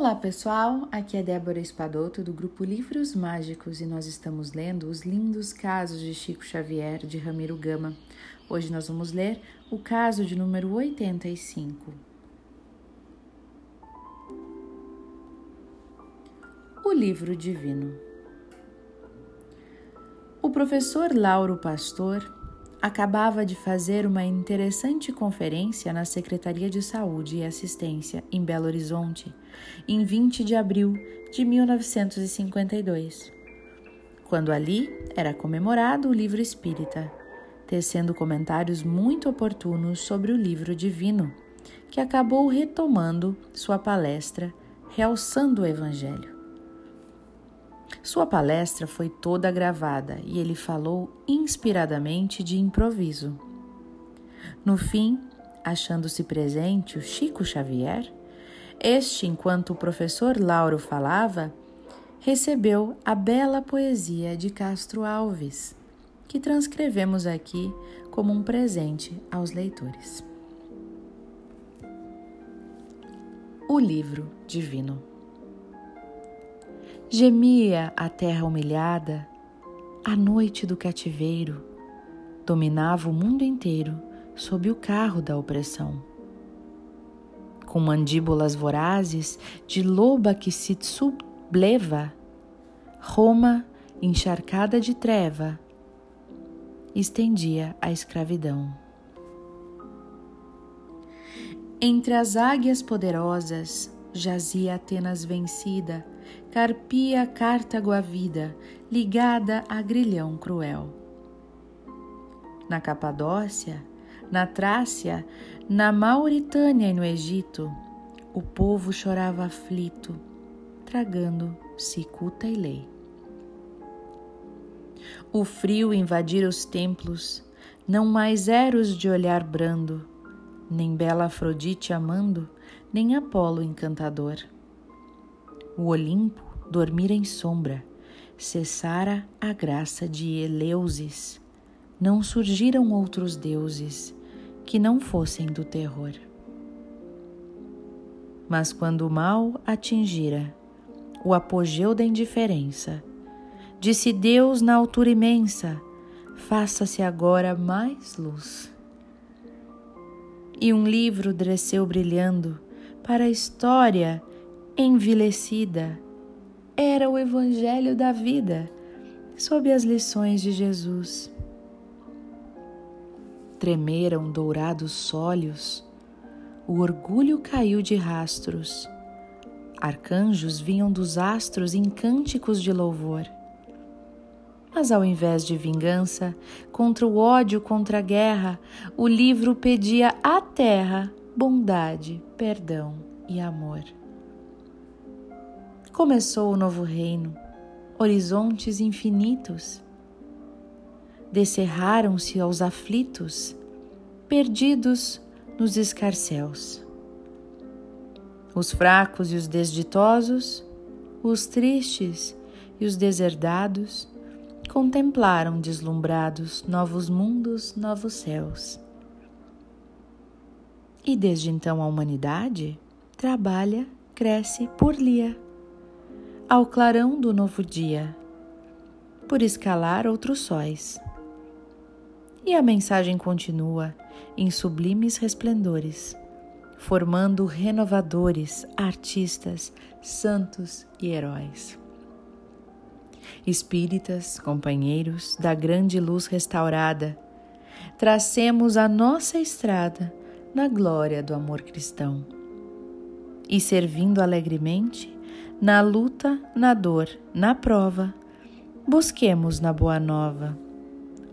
Olá pessoal, aqui é Débora Espadoto do grupo Livros Mágicos e nós estamos lendo os lindos casos de Chico Xavier de Ramiro Gama. Hoje nós vamos ler o caso de número 85. O livro divino. O professor Lauro Pastor acabava de fazer uma interessante conferência na Secretaria de Saúde e Assistência em Belo Horizonte, em 20 de abril de 1952, quando ali era comemorado o livro espírita, tecendo comentários muito oportunos sobre o livro divino, que acabou retomando sua palestra, realçando o Evangelho. Sua palestra foi toda gravada e ele falou inspiradamente de improviso. No fim, achando-se presente o Chico Xavier, este, enquanto o professor Lauro falava, recebeu a bela poesia de Castro Alves, que transcrevemos aqui como um presente aos leitores. O livro divino. Gemia a terra humilhada, a noite do cativeiro dominava o mundo inteiro sob o carro da opressão. Com mandíbulas vorazes de loba que se subleva, Roma, encharcada de treva, estendia a escravidão. Entre as águias poderosas jazia Atenas vencida, carpia Cartago a vida, ligada a grilhão cruel. Na Capadócia, na Trácia, na Mauritânia e no Egito, o povo chorava aflito, tragando cicuta e lei. O frio invadira os templos, não mais Eros de olhar brando, nem bela Afrodite amando, nem Apolo encantador. O Olimpo dormira em sombra, cessara a graça de Eleusis, não surgiram outros deuses que não fossem do terror. Mas quando o mal atingira o apogeu da indiferença, disse Deus na altura imensa: faça-se agora mais luz. E um livro desceu brilhando para a história envilecida. Era o Evangelho da vida, sob as lições de Jesus. Tremeram dourados sólios, o orgulho caiu de rastros. Arcanjos vinham dos astros em cânticos de louvor. Mas ao invés de vingança, contra o ódio, contra a guerra, o livro pedia à terra bondade, perdão e amor. Começou o novo reino, horizontes infinitos. Descerraram-se aos aflitos, perdidos nos escarcéus. Os fracos e os desditosos, os tristes e os deserdados, contemplaram deslumbrados novos mundos, novos céus. E desde então a humanidade trabalha, cresce por lia, ao clarão do novo dia, por escalar outros sóis. E a mensagem continua em sublimes resplendores, formando renovadores, artistas, santos e heróis. Espíritas, companheiros da grande luz restaurada, tracemos a nossa estrada na glória do amor cristão. E servindo alegremente, na luta, na dor, na prova, busquemos na Boa Nova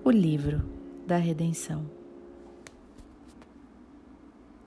o livro da redenção.